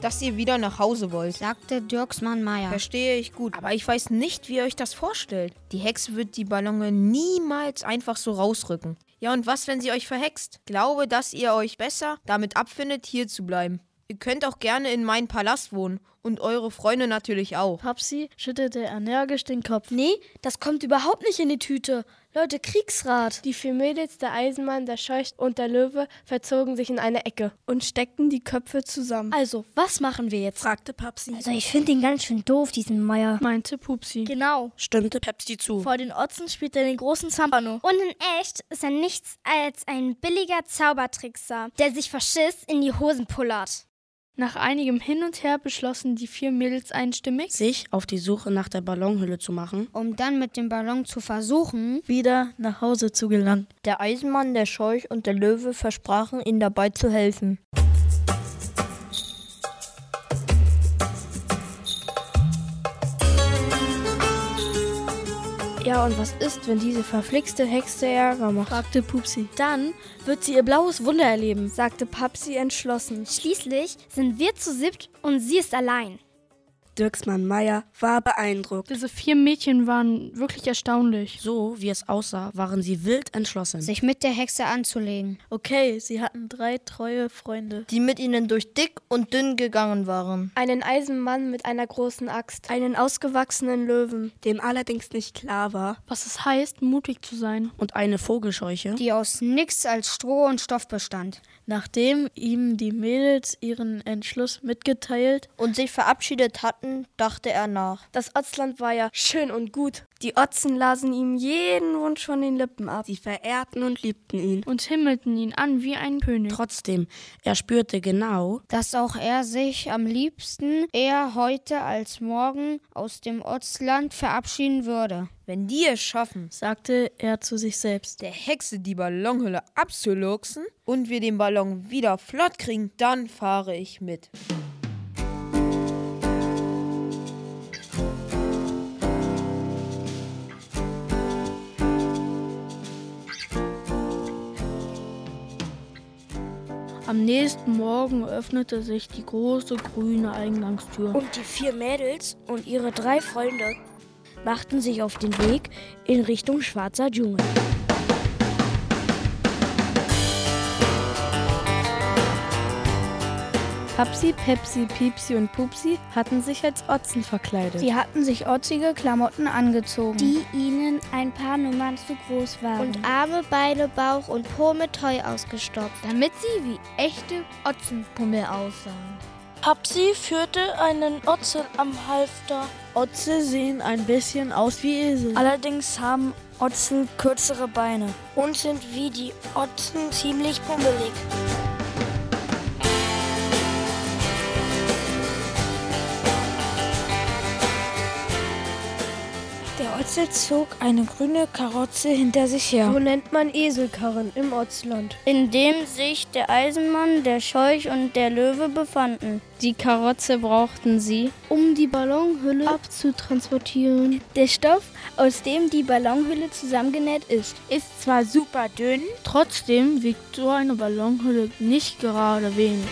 Dass ihr wieder nach Hause wollt. Sagte Dirksmann Meier. Verstehe ich gut. Aber ich weiß nicht, wie ihr euch das vorstellt. Die Hexe wird die Ballone niemals einfach so rausrücken. Ja, und was, wenn sie euch verhext? Glaube, dass ihr euch besser damit abfindet, hier zu bleiben. Ihr könnt auch gerne in meinem Palast wohnen Und eure Freunde natürlich auch. Papsi schüttelte energisch den Kopf. Nee, das kommt überhaupt nicht in die Tüte. Leute, Kriegsrat. Die vier Mädels, der Eisenmann, der Scheuch und der Löwe verzogen sich in eine Ecke und steckten die Köpfe zusammen. Also, was machen wir jetzt? fragte Papsi. Also, ich finde ihn ganz schön doof, diesen Meier. Meinte Pupsi. Genau. Stimmte Pepsi zu. Vor den Otzen spielt er den großen Zampano. Und in echt ist er nichts als ein billiger Zaubertrickser, der sich verschiss in die Hosen pullert. Nach einigem Hin und Her beschlossen die vier Mädels einstimmig, sich auf die Suche nach der Ballonhülle zu machen, um dann mit dem Ballon zu versuchen, wieder nach Hause zu gelangen. Der Eisenmann, der Scheuch und der Löwe versprachen, ihnen dabei zu helfen. Ja, und was ist, wenn diese verflixte Hexe Ärger macht? fragte Pupsi. Dann wird sie ihr blaues Wunder erleben, sagte Papsi entschlossen. Schließlich sind wir zu siebt und sie ist allein. Dirksmann Meier war beeindruckt. Diese vier Mädchen waren wirklich erstaunlich. So wie es aussah, waren sie wild entschlossen, sich mit der Hexe anzulegen. Okay, sie hatten drei treue Freunde, die mit ihnen durch dick und dünn gegangen waren. Einen Eisenmann mit einer großen Axt, einen ausgewachsenen Löwen, dem allerdings nicht klar war, was es heißt, mutig zu sein, und eine Vogelscheuche, die aus nichts als Stroh und Stoff bestand. Nachdem ihm die Mädels ihren Entschluss mitgeteilt und sich verabschiedet hatten, dachte er nach. Das Otzland war ja schön und gut. Die Otzen lasen ihm jeden Wunsch von den Lippen ab. Sie verehrten und liebten ihn und himmelten ihn an wie ein König. Trotzdem, er spürte genau, dass auch er sich am liebsten eher heute als morgen aus dem Otzland verabschieden würde. Wenn die es schaffen, sagte er zu sich selbst, der Hexe die Ballonhülle abzuluxen und wir den Ballon wieder flott kriegen, dann fahre ich mit. Am nächsten Morgen öffnete sich die große grüne Eingangstür. Und die vier Mädels und ihre drei Freunde machten sich auf den Weg in Richtung schwarzer Dschungel. Papsi, Pepsi, Piepsi und Pupsi hatten sich als Otzen verkleidet. Sie hatten sich otzige Klamotten angezogen, die ihnen ein paar Nummern zu groß waren. Und Arme, Beine, Bauch und Po mit Heu ausgestopft, damit sie wie echte Otzenpummel aussahen. Papsi führte einen Otze am Halfter. Otze sehen ein bisschen aus wie Esel. Allerdings haben Otzen kürzere Beine und sind wie die Otzen ziemlich pummelig. Der Otze zog eine grüne Karotze hinter sich her. So nennt man Eselkarren im Otzland. In dem sich der Eisenmann, der Scheuch und der Löwe befanden. Die Karotze brauchten sie, um die Ballonhülle abzutransportieren. Der Stoff, aus dem die Ballonhülle zusammengenäht ist, ist zwar super dünn, trotzdem wiegt so eine Ballonhülle nicht gerade wenig.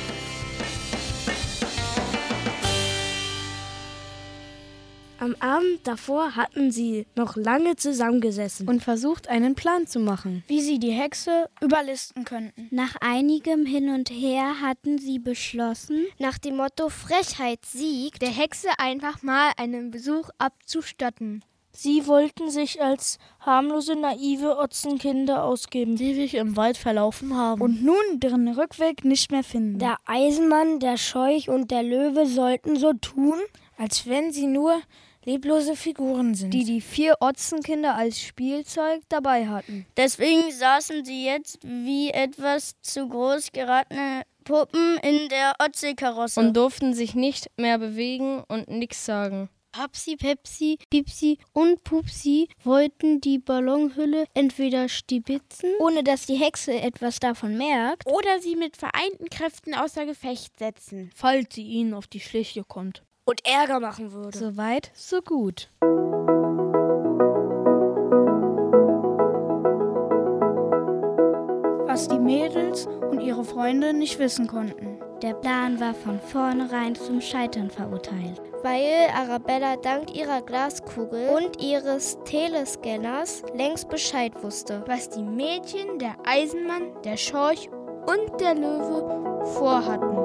Am Abend davor hatten sie noch lange zusammengesessen und versucht, einen Plan zu machen, wie sie die Hexe überlisten könnten. Nach einigem Hin und Her hatten sie beschlossen, nach dem Motto Frechheit siegt, der Hexe einfach mal einen Besuch abzustatten. Sie wollten sich als harmlose, naive Otzenkinder ausgeben, die sich im Wald verlaufen haben und nun deren Rückweg nicht mehr finden. Der Eisenmann, der Scheuch und der Löwe sollten so tun, als wenn sie nur leblose Figuren sind, die die vier Otzenkinder als Spielzeug dabei hatten. Deswegen saßen sie jetzt wie etwas zu groß geratene Puppen in der Otze-Karosse und durften sich nicht mehr bewegen und nichts sagen. Papsi, Pepsi, Pipsi und Pupsi wollten die Ballonhülle entweder stibitzen, ohne dass die Hexe etwas davon merkt, oder sie mit vereinten Kräften außer Gefecht setzen, falls sie ihnen auf die Schliche kommt und Ärger machen würde. So weit, so gut. Was die Mädels und ihre Freunde nicht wissen konnten. Der Plan war von vornherein zum Scheitern verurteilt. Weil Arabella dank ihrer Glaskugel und ihres Telescanners längst Bescheid wusste, was die Mädchen, der Eisenmann, der Schorch und der Löwe vorhatten.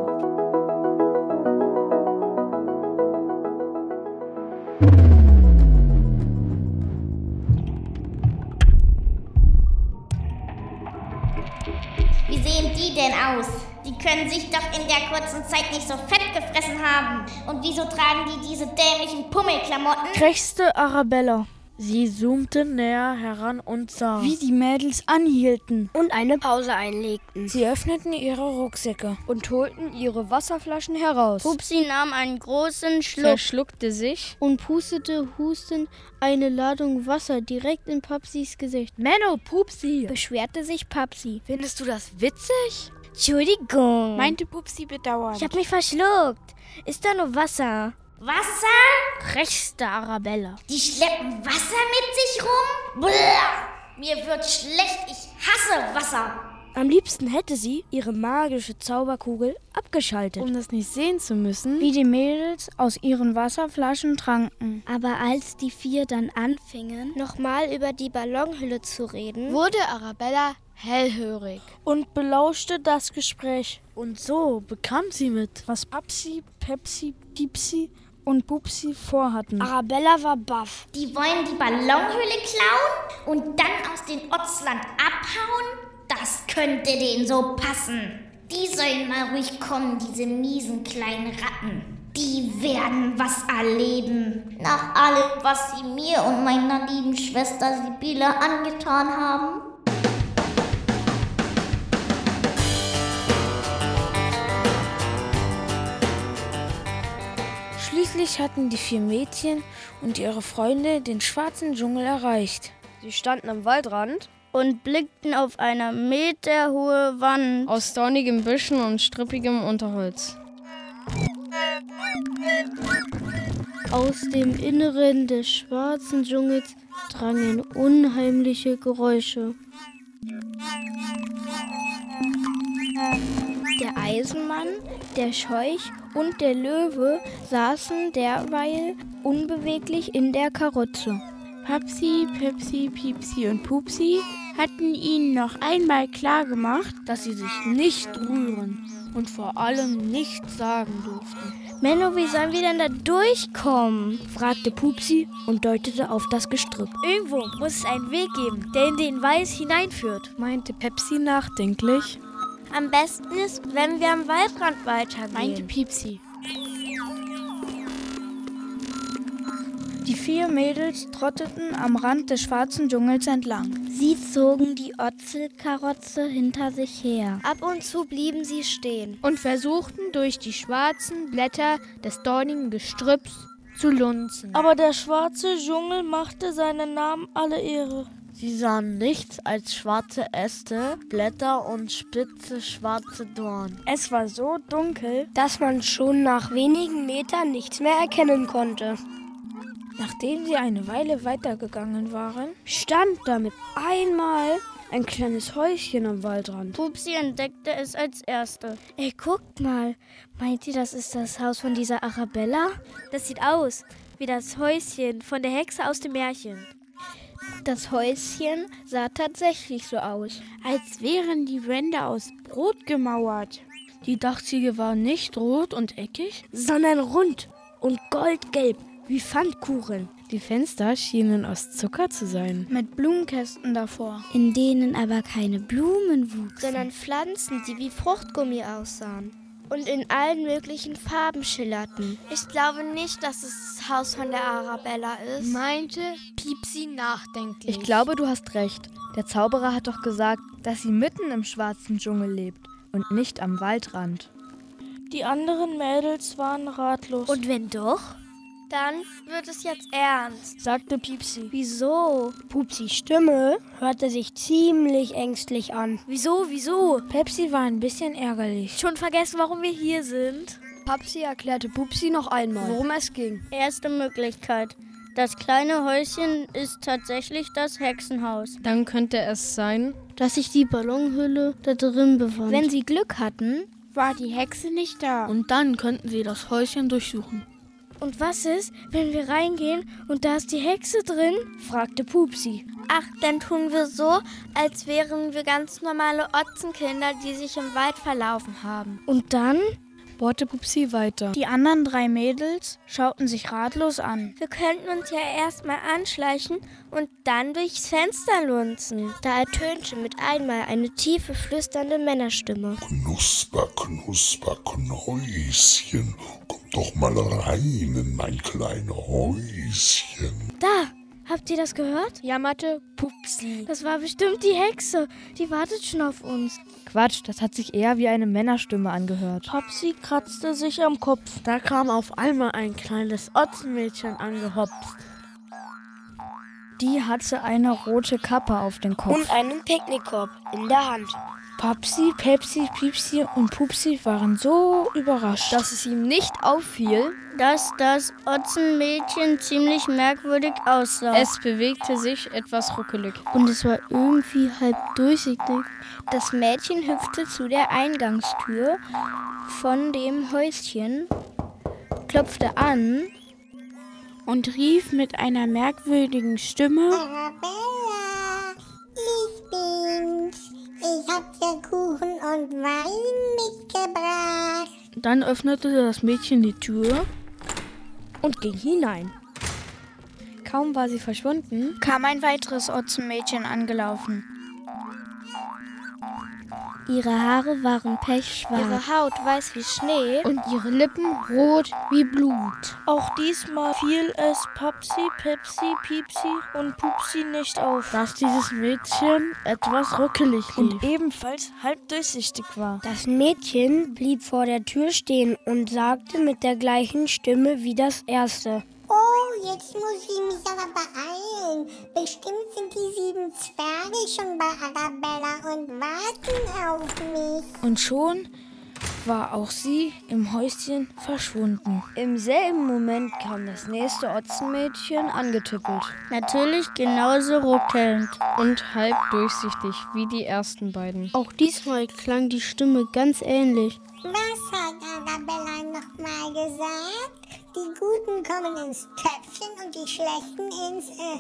Denn aus? Die können sich doch in der kurzen Zeit nicht so fett gefressen haben. Und wieso tragen die diese dämlichen Pummelklamotten? krächzte Arabella. Sie zoomte näher heran und sah, wie die Mädels anhielten und eine Pause einlegten. Sie öffneten ihre Rucksäcke und holten ihre Wasserflaschen heraus. Pupsi nahm einen großen Schluck, verschluckte sich und pustete hustend eine Ladung Wasser direkt in Papsis Gesicht. Menno, Pupsi, beschwerte sich Papsi. Findest du das witzig? Entschuldigung, meinte Pupsi bedauernd. Ich hab mich verschluckt. Ist da nur Wasser? Wasser? krächzte Arabella. Die schleppen Wasser mit sich rum? Blah! Mir wird schlecht, ich hasse Wasser. Am liebsten hätte sie ihre magische Zauberkugel abgeschaltet, um das nicht sehen zu müssen, wie die Mädels aus ihren Wasserflaschen tranken. Aber als die vier dann anfingen, nochmal über die Ballonhülle zu reden, wurde Arabella hellhörig und belauschte das Gespräch. Und so bekam sie mit, was Papsi, Pepsi, Pipsi und Pupsi vorhatten. Arabella war baff. Die wollen die Ballonhülle klauen und dann aus dem Otzland abhauen? Das könnte denen so passen. Die sollen mal ruhig kommen, diese miesen kleinen Ratten. Die werden was erleben. Nach allem, was sie mir und meiner lieben Schwester Sibylle angetan haben. Schließlich hatten die vier Mädchen und ihre Freunde den schwarzen Dschungel erreicht. Sie standen am Waldrand und blickten auf eine meterhohe Wand aus dornigen Büschen und strippigem Unterholz. Aus dem Inneren des schwarzen Dschungels drangen unheimliche Geräusche. Der Eisenmann, der Scheuch und der Löwe saßen derweil unbeweglich in der Karosse. Papsi, Pepsi, Piepsi und Pupsi hatten ihnen noch einmal klar gemacht, dass sie sich nicht rühren und vor allem nichts sagen durften. Menno, wie sollen wir denn da durchkommen? fragte Pupsi und deutete auf das Gestrüpp. Irgendwo muss es einen Weg geben, der in den Weiß hineinführt, meinte Pepsi nachdenklich. Am besten ist, wenn wir am Waldrand weitergehen, meinte Piepsi. Die vier Mädels trotteten am Rand des schwarzen Dschungels entlang. Sie zogen die Otzelkarosse hinter sich her. Ab und zu blieben sie stehen und versuchten durch die schwarzen Blätter des dornigen Gestrüpps zu lunzen. Aber der schwarze Dschungel machte seinen Namen alle Ehre. Sie sahen nichts als schwarze Äste, Blätter und spitze schwarze Dorn. Es war so dunkel, dass man schon nach wenigen Metern nichts mehr erkennen konnte. Nachdem sie eine Weile weitergegangen waren, stand da mit einmal ein kleines Häuschen am Waldrand. Pupsi entdeckte es als Erste. Ey, guckt mal. Meint ihr, das ist das Haus von dieser Arabella? Das sieht aus wie das Häuschen von der Hexe aus dem Märchen. Das Häuschen sah tatsächlich so aus, als wären die Wände aus Brot gemauert. Die Dachziegel war nicht rot und eckig, sondern rund und goldgelb wie Pfannkuchen. Die Fenster schienen aus Zucker zu sein. Mit Blumenkästen davor. In denen aber keine Blumen wuchsen. Sondern Pflanzen, die wie Fruchtgummi aussahen. Und in allen möglichen Farben schillerten. Ich glaube nicht, dass es das Haus von der Arabella ist, meinte Piepsi nachdenklich. Ich glaube, du hast recht. Der Zauberer hat doch gesagt, dass sie mitten im schwarzen Dschungel lebt und nicht am Waldrand. Die anderen Mädels waren ratlos. Und wenn doch? Dann wird es jetzt ernst, sagte Piepsi. Wieso? Pupsis Stimme hörte sich ziemlich ängstlich an. Wieso, wieso? Pepsi war ein bisschen ärgerlich. Schon vergessen, warum wir hier sind? Papsi erklärte Pupsi noch einmal, worum es ging. Erste Möglichkeit. Das kleine Häuschen ist tatsächlich das Hexenhaus. Dann könnte es sein, dass sich die Ballonhülle da drin befand. Wenn sie Glück hatten, war die Hexe nicht da. Und dann könnten sie das Häuschen durchsuchen. Und was ist, wenn wir reingehen und da ist die Hexe drin? fragte Pupsi. Ach, dann tun wir so, als wären wir ganz normale Otzenkinder, die sich im Wald verlaufen haben. Und dann? Bohrte Pupsi weiter. Die anderen drei Mädels schauten sich ratlos an. Wir könnten uns ja erstmal anschleichen und dann durchs Fenster lunzen. Da ertönte mit einmal eine tiefe, flüsternde Männerstimme. Knusper, knusper, Knäuschen, komm doch mal rein in mein kleines Häuschen. Da, Habt ihr das gehört? jammerte Pupsi. Das war bestimmt die Hexe. Die wartet schon auf uns. Quatsch, das hat sich eher wie eine Männerstimme angehört. Popsi kratzte sich am Kopf. Da kam auf einmal ein kleines Otzenmädchen angehopst. Die hatte eine rote Kappe auf dem Kopf. Und einen Picknickkorb in der Hand. Popsi, Pepsi, Piepsi und Pupsi waren so überrascht, dass es ihm nicht auffiel, dass das Otzenmädchen ziemlich merkwürdig aussah. Es bewegte sich etwas ruckelig. Und es war irgendwie halb durchsichtig. Das Mädchen hüpfte zu der Eingangstür von dem Häuschen, klopfte an und rief mit einer merkwürdigen Stimme: Arabella, ich bin's. Ich hab dir Kuchen und Wein mitgebracht. Dann öffnete das Mädchen die Tür und ging hinein. Kaum war sie verschwunden, kam ein weiteres Otzenmädchen angelaufen. Ihre Haare waren pechschwarz. Ihre Haut weiß wie Schnee. Und ihre Lippen rot wie Blut. Auch diesmal fiel es Popsi, Pepsi, Piepsi und Pupsi nicht auf, dass dieses Mädchen etwas ruckelig lief. Und ebenfalls halb durchsichtig war. Das Mädchen blieb vor der Tür stehen und sagte mit der gleichen Stimme wie das erste. Jetzt muss ich mich aber beeilen. Bestimmt sind die sieben Zwerge schon bei Arabella und warten auf mich. Und schon war auch sie im Häuschen verschwunden. Im selben Moment kam das nächste Otzenmädchen angetippelt. Natürlich genauso ruckelnd. Und halb durchsichtig wie die ersten beiden. Auch diesmal klang die Stimme ganz ähnlich. Was hat Arabella nochmal gesagt? Die Guten kommen ins Töpfchen und die Schlechten ins äh,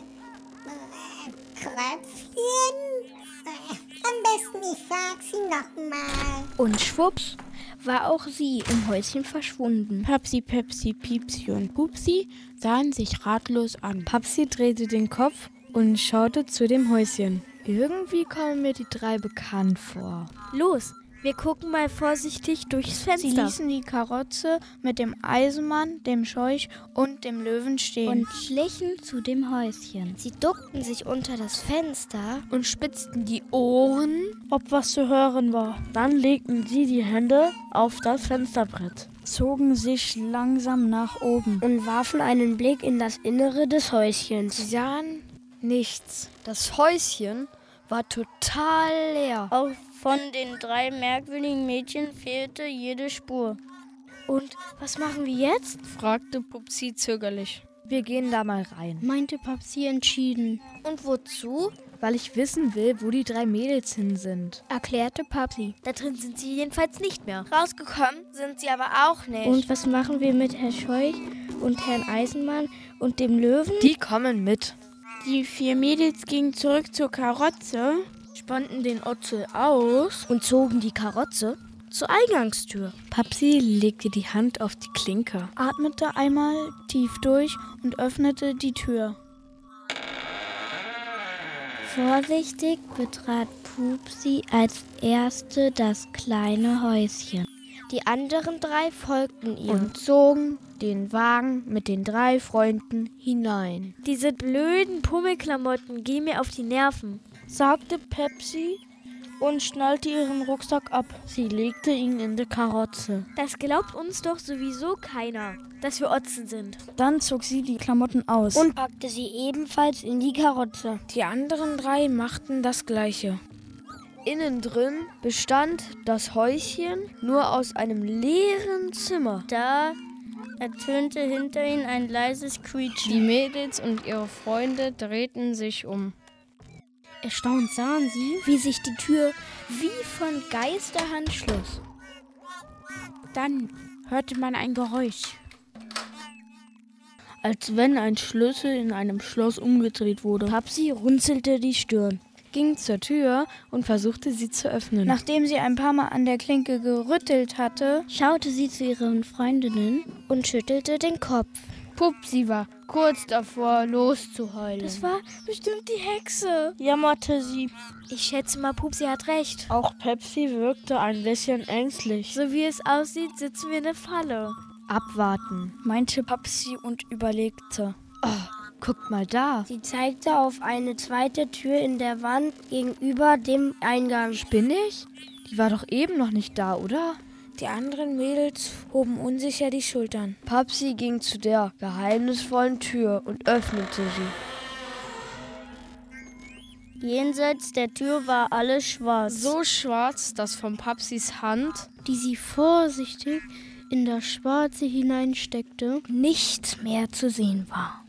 äh, Kröpfchen? Äh, am besten ich frag sie nochmal. Und schwupps war auch sie im Häuschen verschwunden. Papsi, Pepsi, Piepsi und Pupsi sahen sich ratlos an. Papsi drehte den Kopf und schaute zu dem Häuschen. Irgendwie kommen mir die drei bekannt vor. Los, wir gucken mal vorsichtig durchs Fenster. Sie ließen die Karotze mit dem Eisenmann, dem Scheuch und dem Löwen stehen und schlichen zu dem Häuschen. Sie duckten sich unter das Fenster und spitzten die Ohren, ob was zu hören war. Dann legten sie die Hände auf das Fensterbrett, zogen sich langsam nach oben und warfen einen Blick in das Innere des Häuschens. Sie sahen nichts. Das Häuschen war total leer. Auch von den drei merkwürdigen Mädchen fehlte jede Spur. Und was machen wir jetzt? fragte Pupsi zögerlich. Wir gehen da mal rein, meinte Papsi entschieden. Und wozu? Weil ich wissen will, wo die drei Mädels hin sind, erklärte Papsi. Da drin sind sie jedenfalls nicht mehr. Rausgekommen sind sie aber auch nicht. Und was machen wir mit Herrn Scheuch und Herrn Eisenmann und dem Löwen? Die kommen mit. Die vier Mädels gingen zurück zur Karotze, spannten den Otzel aus und zogen die Karotze zur Eingangstür. Papsi legte die Hand auf die Klinke, atmete einmal tief durch und öffnete die Tür. Vorsichtig betrat Pupsi als erste das kleine Häuschen. Die anderen drei folgten ihr und zogen den Wagen mit den drei Freunden hinein. Diese blöden Pummelklamotten gehen mir auf die Nerven, sagte Pepsi und schnallte ihren Rucksack ab. Sie legte ihn in die Karotze. Das glaubt uns doch sowieso keiner, dass wir Otzen sind. Dann zog sie die Klamotten aus und packte sie ebenfalls in die Karotze. Die anderen drei machten das gleiche. Innen drin bestand das Häuschen nur aus einem leeren Zimmer. Da ertönte hinter ihnen ein leises Quietschen. Die Mädels und ihre Freunde drehten sich um. Erstaunt sahen sie, wie sich die Tür wie von Geisterhand schloss. Dann hörte man ein Geräusch. Als wenn ein Schlüssel in einem Schloss umgedreht wurde. Papsi runzelte die Stirn. ging zur Tür und versuchte sie zu öffnen. Nachdem sie ein paar Mal an der Klinke gerüttelt hatte, schaute sie zu ihren Freundinnen und schüttelte den Kopf. Pupsi war kurz davor, loszuheulen. Das war bestimmt die Hexe, jammerte sie. Ich schätze mal, Pupsi hat recht. Auch Pepsi wirkte ein bisschen ängstlich. So wie es aussieht, sitzen wir in der Falle. Abwarten, meinte Pepsi und überlegte. Oh, guckt mal da. Sie zeigte auf eine zweite Tür in der Wand gegenüber dem Eingang. Spinne ich? Die war doch eben noch nicht da, oder? Die anderen Mädels hoben unsicher die Schultern. Papsi ging zu der geheimnisvollen Tür und öffnete sie. Jenseits der Tür war alles schwarz. So schwarz, dass von Papsis Hand, die sie vorsichtig in das Schwarze hineinsteckte, nichts mehr zu sehen war.